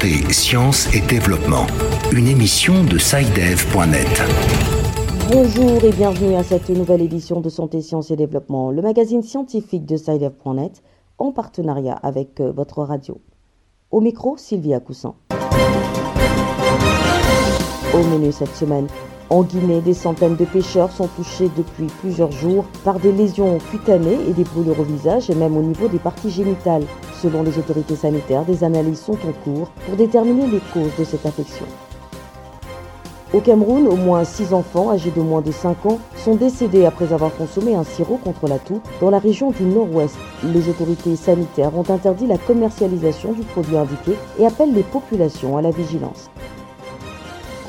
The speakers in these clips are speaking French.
Santé, Sciences et Développement, une émission de SciDev.net. Bonjour et bienvenue à cette nouvelle édition de Santé, Sciences et Développement, le magazine scientifique de SciDev.net en partenariat avec euh, votre radio. Au micro, Sylvia Coussin. Au menu cette semaine, en Guinée, des centaines de pêcheurs sont touchés depuis plusieurs jours par des lésions cutanées et des brûlures au visage et même au niveau des parties génitales. Selon les autorités sanitaires, des analyses sont en cours pour déterminer les causes de cette infection. Au Cameroun, au moins 6 enfants âgés de moins de 5 ans sont décédés après avoir consommé un sirop contre la toux dans la région du nord-ouest. Les autorités sanitaires ont interdit la commercialisation du produit indiqué et appellent les populations à la vigilance.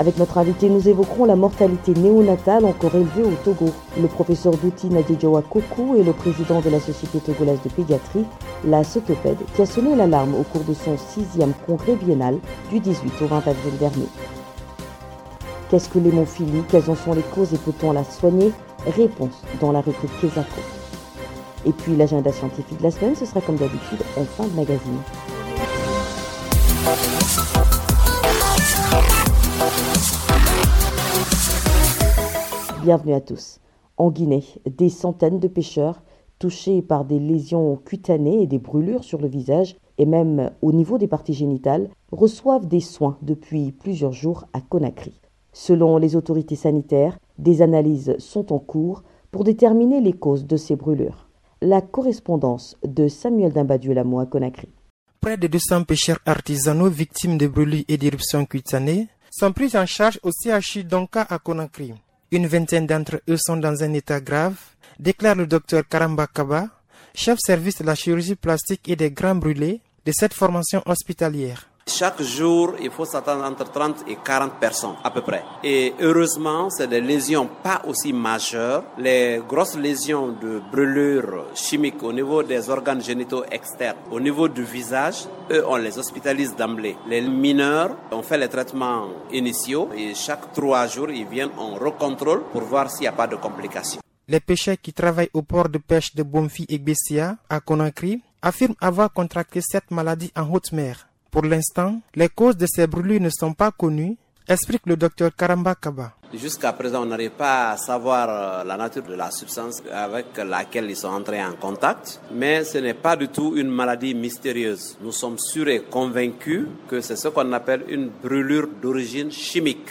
Avec notre invité, nous évoquerons la mortalité néonatale encore élevée au Togo. Le professeur Douti Nadjejoa Koku est le président de la Société togolaise de pédiatrie, la Sotopède, qui a sonné l'alarme au cours de son sixième congrès biennal du 18 au 20 avril dernier. Qu'est-ce que l'hémophilie? Quelles en sont les causes et peut-on la soigner? Réponse dans la rubrique Kesako. Et puis l'agenda scientifique de la semaine, ce sera comme d'habitude en fin de magazine. Bienvenue à tous. En Guinée, des centaines de pêcheurs touchés par des lésions cutanées et des brûlures sur le visage et même au niveau des parties génitales reçoivent des soins depuis plusieurs jours à Conakry. Selon les autorités sanitaires, des analyses sont en cours pour déterminer les causes de ces brûlures. La correspondance de Samuel Dimbadieu-Lamo à Conakry. Près de 200 pêcheurs artisanaux victimes de brûlures et d'éruptions cutanées sont pris en charge au CHU Donka à Conakry. Une vingtaine d'entre eux sont dans un état grave, déclare le docteur Karamba Kaba, chef service de la chirurgie plastique et des grands brûlés de cette formation hospitalière. Chaque jour, il faut s'attendre entre 30 et 40 personnes à peu près. Et heureusement, c'est des lésions pas aussi majeures. Les grosses lésions de brûlures chimiques au niveau des organes génitaux externes, au niveau du visage, eux, on les hospitalise d'emblée. Les mineurs, on fait les traitements initiaux et chaque trois jours, ils viennent en recontrôle pour voir s'il n'y a pas de complications. Les pêcheurs qui travaillent au port de pêche de Bomfi et Bessia, à Conakry, affirment avoir contracté cette maladie en haute mer. Pour l'instant, les causes de ces brûlures ne sont pas connues, explique le docteur Karamba Kaba. Jusqu'à présent, on n'arrive pas à savoir euh, la nature de la substance avec laquelle ils sont entrés en contact, mais ce n'est pas du tout une maladie mystérieuse. Nous sommes sûrs et convaincus que c'est ce qu'on appelle une brûlure d'origine chimique.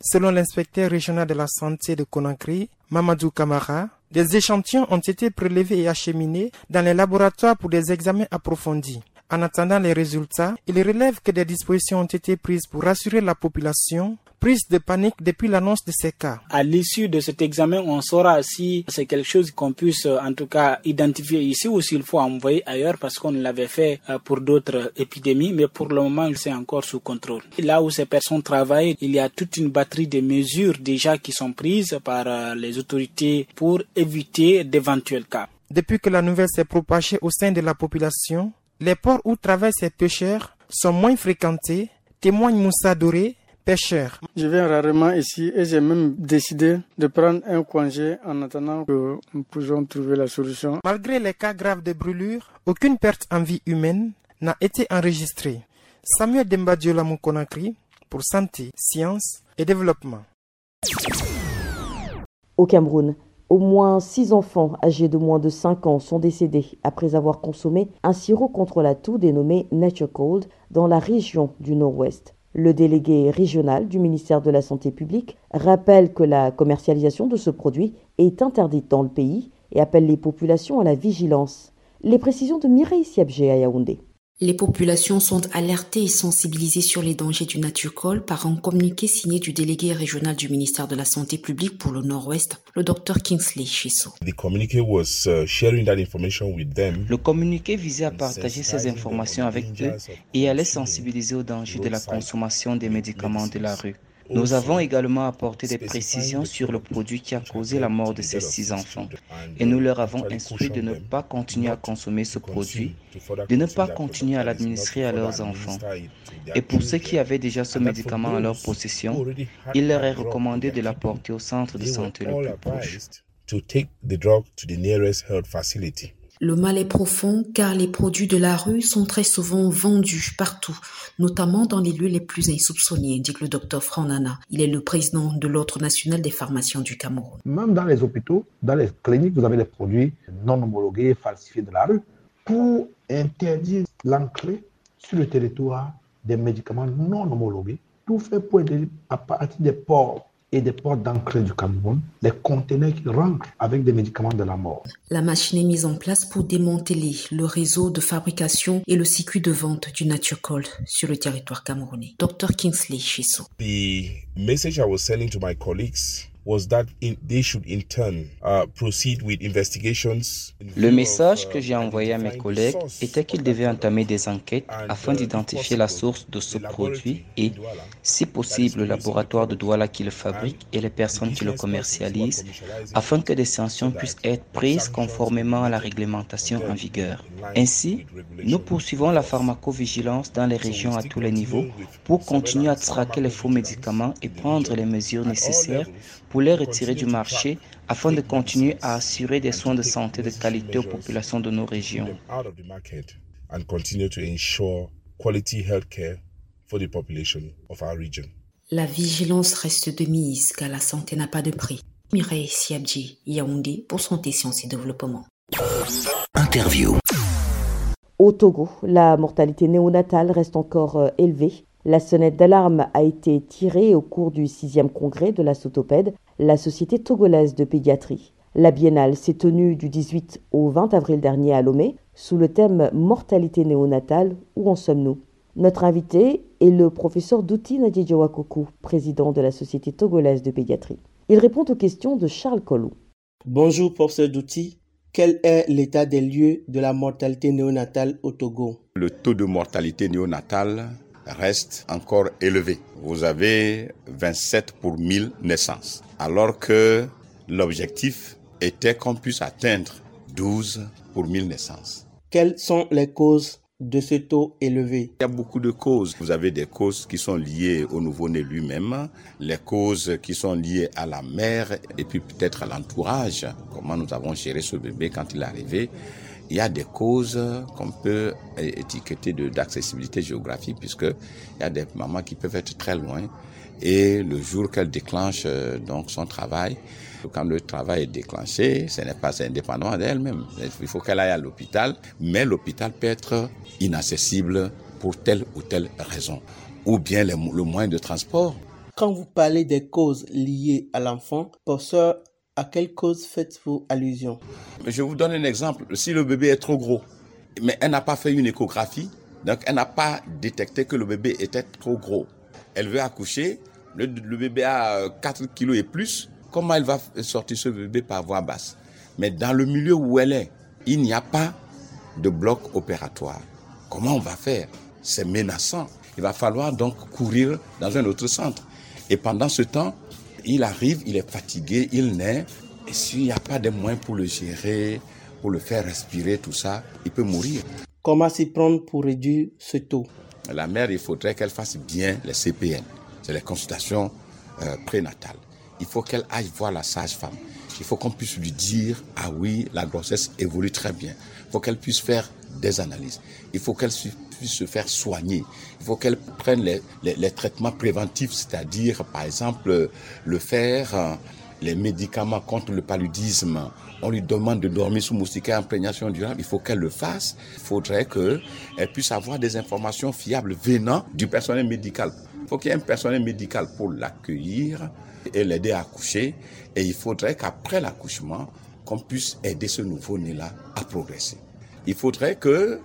Selon l'inspecteur régional de la santé de Conakry, Mamadou Kamara, des échantillons ont été prélevés et acheminés dans les laboratoires pour des examens approfondis. En attendant les résultats, il relève que des dispositions ont été prises pour rassurer la population prise de panique depuis l'annonce de ces cas. À l'issue de cet examen, on saura si c'est quelque chose qu'on puisse en tout cas identifier ici ou s'il faut envoyer ailleurs parce qu'on l'avait fait euh, pour d'autres épidémies, mais pour le moment, c'est encore sous contrôle. Là où ces personnes travaillent, il y a toute une batterie de mesures déjà qui sont prises par euh, les autorités pour éviter d'éventuels cas. Depuis que la nouvelle s'est propagée au sein de la population, les ports où travaillent ces pêcheurs sont moins fréquentés, témoigne Moussa Doré, pêcheur. Je viens rarement ici et j'ai même décidé de prendre un congé en attendant que nous puissions trouver la solution. Malgré les cas graves de brûlure, aucune perte en vie humaine n'a été enregistrée. Samuel Dembadiola Konakri pour Santé, Sciences et Développement. Au Cameroun, au moins six enfants âgés de moins de 5 ans sont décédés après avoir consommé un sirop contre la toux dénommé Nature Cold dans la région du Nord-Ouest. Le délégué régional du ministère de la Santé publique rappelle que la commercialisation de ce produit est interdite dans le pays et appelle les populations à la vigilance. Les précisions de Mireille Siabgé à Yaoundé. Les populations sont alertées et sensibilisées sur les dangers du naturcol par un communiqué signé du délégué régional du ministère de la Santé publique pour le Nord-Ouest, le docteur Kingsley Chisso. Le communiqué visait à partager ces informations avec eux et à les sensibiliser aux dangers de la consommation des médicaments de la rue. Nous avons également apporté des précisions sur le produit qui a causé la mort de ces six enfants et nous leur avons instruit de ne pas continuer à consommer ce produit, de ne pas continuer à l'administrer à leurs enfants. Et pour ceux qui avaient déjà ce médicament à leur possession, il leur est recommandé de l'apporter au centre de santé le plus proche. Le mal est profond car les produits de la rue sont très souvent vendus partout, notamment dans les lieux les plus insoupçonnés, dit le docteur Franana. Il est le président de l'Ordre national des pharmaciens du Cameroun. Même dans les hôpitaux, dans les cliniques, vous avez des produits non homologués, falsifiés de la rue. Pour interdire l'entrée sur le territoire des médicaments non homologués, tout fait pour aider à partir des ports et des portes d'entrée du Cameroun, des conteneurs qui rentrent avec des médicaments de la mort. La machine est mise en place pour démanteler le réseau de fabrication et le circuit de vente du Nature Cold sur le territoire camerounais. Dr Kingsley Chisso. The message I was sending to my colleagues le message que j'ai envoyé à mes collègues était qu'ils devaient entamer des enquêtes afin d'identifier la source de ce produit et, si possible, le laboratoire de Douala qui le fabrique et les personnes qui le commercialisent, afin que des sanctions puissent être prises conformément à la réglementation en vigueur. Ainsi, nous poursuivons la pharmacovigilance dans les régions à tous les niveaux pour continuer à traquer les faux médicaments et prendre les mesures nécessaires pour les retirer du marché afin de continuer à assurer des soins de santé de qualité aux populations de nos régions. La vigilance reste de mise car la santé n'a pas de prix. Mireille Siabji, Yaoundé pour Santé, Sciences et Développement. Interview. Au Togo, la mortalité néonatale reste encore euh, élevée. La sonnette d'alarme a été tirée au cours du sixième congrès de la Sotopède, la Société togolaise de pédiatrie. La biennale s'est tenue du 18 au 20 avril dernier à Lomé sous le thème Mortalité néonatale, où en sommes-nous? Notre invité est le professeur Douti Nadjedjawakoko, président de la Société togolaise de pédiatrie. Il répond aux questions de Charles Collou. Bonjour professeur Douti. Quel est l'état des lieux de la mortalité néonatale au Togo? Le taux de mortalité néonatale reste encore élevé. Vous avez 27 pour 1000 naissances, alors que l'objectif était qu'on puisse atteindre 12 pour 1000 naissances. Quelles sont les causes de ce taux élevé? Il y a beaucoup de causes. Vous avez des causes qui sont liées au nouveau-né lui-même, les causes qui sont liées à la mère et puis peut-être à l'entourage, comment nous avons géré ce bébé quand il est arrivé? Il y a des causes qu'on peut étiqueter d'accessibilité géographique, puisque il y a des mamans qui peuvent être très loin. Et le jour qu'elle déclenche euh, donc son travail, quand le travail est déclenché, ce n'est pas indépendant d'elle-même. Il faut qu'elle aille à l'hôpital, mais l'hôpital peut être inaccessible pour telle ou telle raison, ou bien le, le moyen de transport. Quand vous parlez des causes liées à l'enfant, professeur, à quelle cause faites-vous allusion? Je vous donne un exemple. Si le bébé est trop gros, mais elle n'a pas fait une échographie, donc elle n'a pas détecté que le bébé était trop gros. Elle veut accoucher, le, bébé a 4 kilos et plus, comment elle va sortir ce bébé par voie basse? Mais dans le milieu où elle est, il n'y a pas de bloc opératoire. Comment on va faire? C'est menaçant. Il va falloir donc courir dans un autre centre. Et pendant ce temps, il arrive, il est fatigué, il naît, et s'il n'y a pas de moyens pour le gérer, pour le faire respirer, tout ça, il peut mourir. Comment s'y prendre pour réduire ce taux? La mère, il faudrait qu'elle fasse bien les CPN, c'est les consultations euh, prénatales. Il faut qu'elle aille voir la sage-femme. Il faut qu'on puisse lui dire, ah oui, la grossesse évolue très bien. Il faut qu'elle puisse faire des analyses. Il faut qu'elle se faire soigner. Il faut qu'elle prenne les, traitements préventifs, c'est-à-dire, par exemple, le fer, euh, les médicaments contre le paludisme. On lui demande de dormir sous moustiquaire imprégnation durable. Il faut qu'elle le fasse. Il faudrait qu'elle puisse avoir des informations fiables venant du personnel médical. Il faut qu'il y ait un personnel médical pour l'accueillir et l'aider à accoucher. Et il faudrait qu'après l'accouchement, qu'on puisse aider ce nouveau-né-là à progresser. Il faudrait que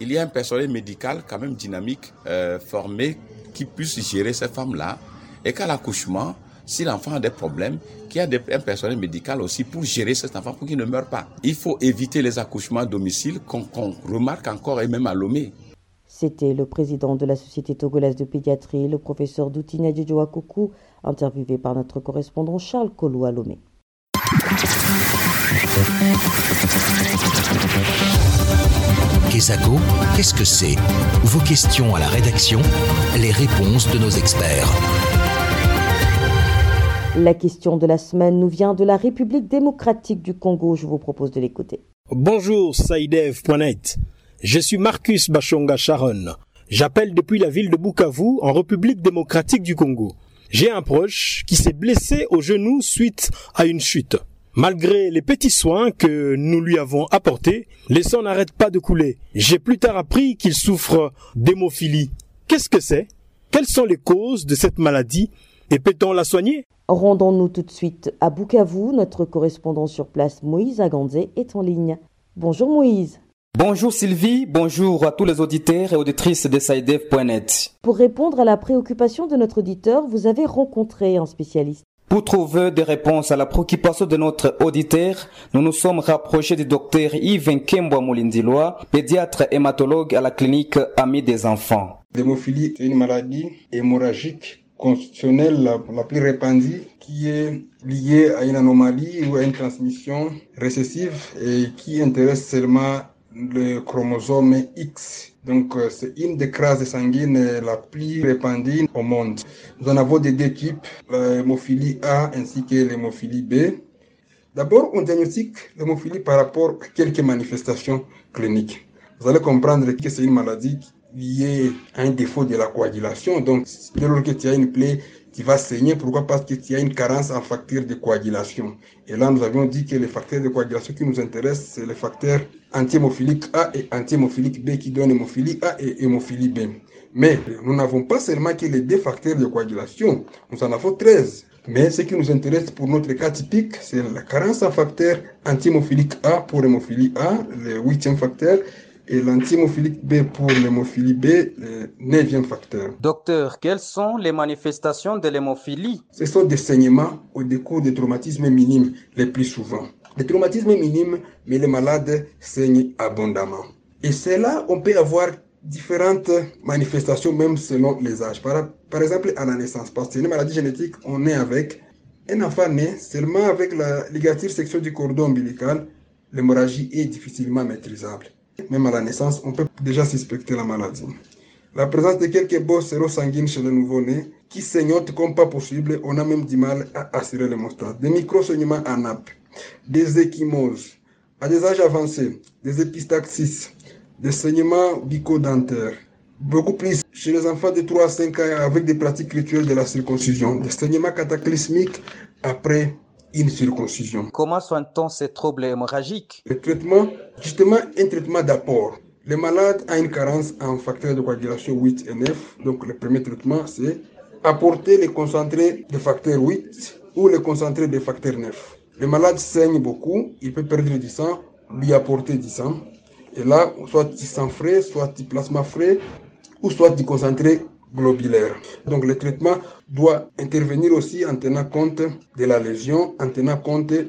il y ait un personnel médical quand même dynamique, euh, formé, qui puisse gérer ces femmes-là. Et qu'à l'accouchement, si l'enfant a des problèmes, qu'il y ait un personnel médical aussi pour gérer cet enfant, pour qu'il ne meure pas. Il faut éviter les accouchements à domicile qu'on remarque encore et même à Lomé. C'était le président de la Société togolaise de pédiatrie, le professeur Doutina Djouakoukou, interviewé par notre correspondant Charles Kolou à Lomé. Kesako, qu'est-ce que c'est Vos questions à la rédaction, les réponses de nos experts. La question de la semaine nous vient de la République démocratique du Congo. Je vous propose de l'écouter. Bonjour Saïdev.net. Je suis Marcus Bachonga Sharon. J'appelle depuis la ville de Bukavu en République démocratique du Congo. J'ai un proche qui s'est blessé au genou suite à une chute. Malgré les petits soins que nous lui avons apportés, les sangs n'arrêtent pas de couler. J'ai plus tard appris qu'il souffre d'hémophilie. Qu'est-ce que c'est? Quelles sont les causes de cette maladie? Et peut-on la soigner? Rendons-nous tout de suite à Bukavu. Notre correspondant sur place, Moïse Agandé, est en ligne. Bonjour Moïse. Bonjour Sylvie, bonjour à tous les auditeurs et auditrices de SciDev.net. Pour répondre à la préoccupation de notre auditeur, vous avez rencontré un spécialiste. Pour trouver des réponses à la préoccupation de notre auditeur, nous nous sommes rapprochés du docteur Yves Nkembwa Moulindilois, pédiatre hématologue à la clinique Ami des enfants. L'hémophilie est une maladie hémorragique constitutionnelle la, la, plus répandue qui est liée à une anomalie ou à une transmission récessive et qui intéresse seulement le chromosome X. Donc, euh, c'est une des crases sanguines la plus répandue au monde. Nous en avons des deux types, l'hémophilie A ainsi que l'hémophilie B. D'abord, on diagnostique l'hémophilie par rapport à quelques manifestations cliniques. Vous allez comprendre que c'est une maladie liée à un défaut de la coagulation. Donc, dès lors que tu as une plaie qui va saigner, pourquoi? Parce que tu as une carence en facteurs de coagulation. Et là, nous avions dit que les facteurs de coagulation qui nous intéressent, c'est les facteurs anti-hémophilique A et anti-hémophilique B qui donnent hémophilie A et hémophilie B. Mais nous n'avons pas seulement que les deux facteurs de coagulation, nous en avons 13. Mais ce qui nous intéresse pour notre cas typique, c'est la carence en facteur anti-hémophilique A pour l'hémophilie A, le huitième facteur, et l'antihémophilique B pour l'hémophilie B, le neuvième facteur. Docteur, quelles sont les manifestations de l'hémophilie? Ce sont des saignements au décours des traumatismes minimes les plus souvent. Les traumatismes minimes, mais les malades saignent abondamment. Et c'est là on peut avoir différentes manifestations, même selon les âges. Par, par exemple, à la naissance, parce que c'est une maladie génétique, on est avec un enfant né seulement avec la ligature sexuelle du cordon ombilical, l'hémorragie est difficilement maîtrisable. Même à la naissance, on peut déjà suspecter la maladie. La présence de quelques bosses sérosanguines chez le nouveau-né qui saignotent comme pas possible, on a même du mal à assurer l'hémostase. Des micro-saignements en nappe, des échymoses, à des âges avancés, des épistaxis, des saignements bicodentaires, beaucoup plus chez les enfants de 3 à 5 ans avec des pratiques rituelles de la circoncision, des saignements cataclysmiques après une circoncision. Comment soigne-t-on ces troubles hémorragiques? Le traitement, justement, un traitement d'apport. Les malades ont une carence en facteurs de coagulation 8 et 9. Donc, le premier traitement, c'est apporter les concentrés de facteur 8 ou les concentrés de facteur 9. Le malade saigne beaucoup, il peut perdre du sang, lui apporter du sang. Et là, soit du sang frais, soit du plasma frais, ou soit du concentré globulaire. Donc le traitement doit intervenir aussi en tenant compte de la lésion, en tenant compte de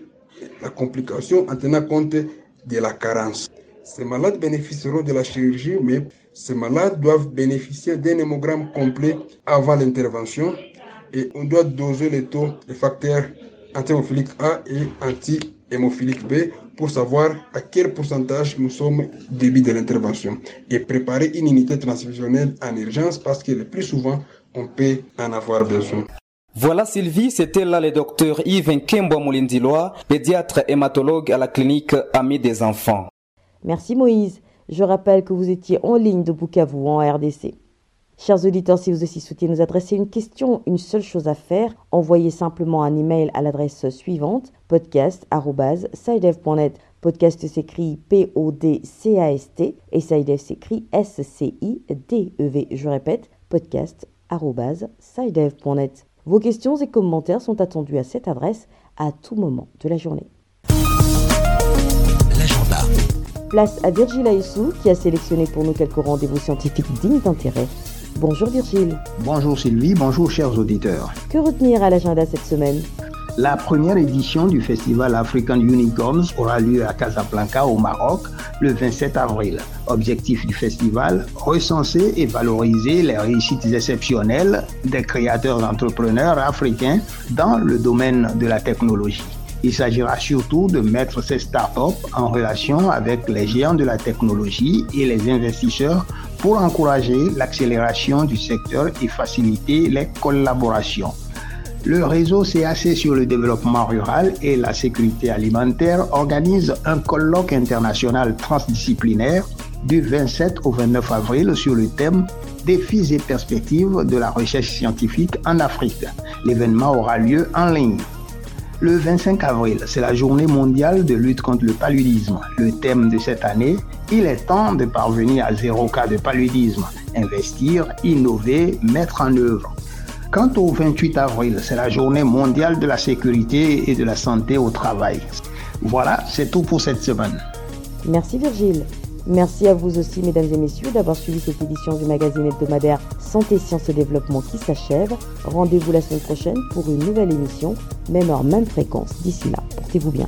la complication, en tenant compte de la carence. Ces malades bénéficieront de la chirurgie, mais ces malades doivent bénéficier d'un hémogramme complet avant l'intervention et on doit doser les taux de facteurs anti-hémophilique A et anti-hémophilique B pour savoir à quel pourcentage nous sommes au début de l'intervention et préparer une unité transfusionnelle en urgence parce que le plus souvent, on peut en avoir besoin. Voilà Sylvie, c'était là le docteur Yves Nkembo Moulindilois, pédiatre hématologue à la clinique Ami des enfants. Merci Moïse. Je rappelle que vous étiez en ligne de Bukavu en RDC. Chers auditeurs, si vous aussi souhaitez nous adresser une question, une seule chose à faire, envoyez simplement un email à l'adresse suivante podcast@sidev.net. Podcast s'écrit P-O-D-C-A-S-T et Sidev s'écrit S-C-I-D-E-V. Je répète, podcast@sidev.net. Vos questions et commentaires sont attendus à cette adresse à tout moment de la journée. L'agenda. Place à Virgile Aissou qui a sélectionné pour nous quelques rendez-vous scientifiques dignes d'intérêt. Bonjour Virgile. Bonjour Sylvie, bonjour chers auditeurs. Que retenir à l'agenda cette semaine? La première édition du festival African Unicorns aura lieu à Casablanca au Maroc le 27 avril. Objectif du festival, recenser et valoriser les réussites exceptionnelles des créateurs entrepreneurs africains dans le domaine de la technologie. Il s'agira surtout de mettre ces startups en relation avec les géants de la technologie et les investisseurs pour encourager l'accélération du secteur et faciliter les collaborations. Le réseau CAC sur le développement rural et la sécurité alimentaire organise un colloque international transdisciplinaire du 27 au 29 avril sur le thème Défis et perspectives de la recherche scientifique en Afrique. L'événement aura lieu en ligne. Le 25 avril, c'est la journée mondiale de lutte contre le paludisme. Le thème de cette année, il est temps de parvenir à zéro cas de paludisme. Investir, innover, mettre en œuvre. Quant au 28 avril, c'est la journée mondiale de la sécurité et de la santé au travail. Voilà, c'est tout pour cette semaine. Merci Virgile. Merci à vous aussi, mesdames et messieurs, d'avoir suivi cette édition du magazine hebdomadaire Santé, Sciences et Développement qui s'achève. Rendez-vous la semaine prochaine pour une nouvelle émission, même heure, même fréquence. D'ici là, portez-vous bien.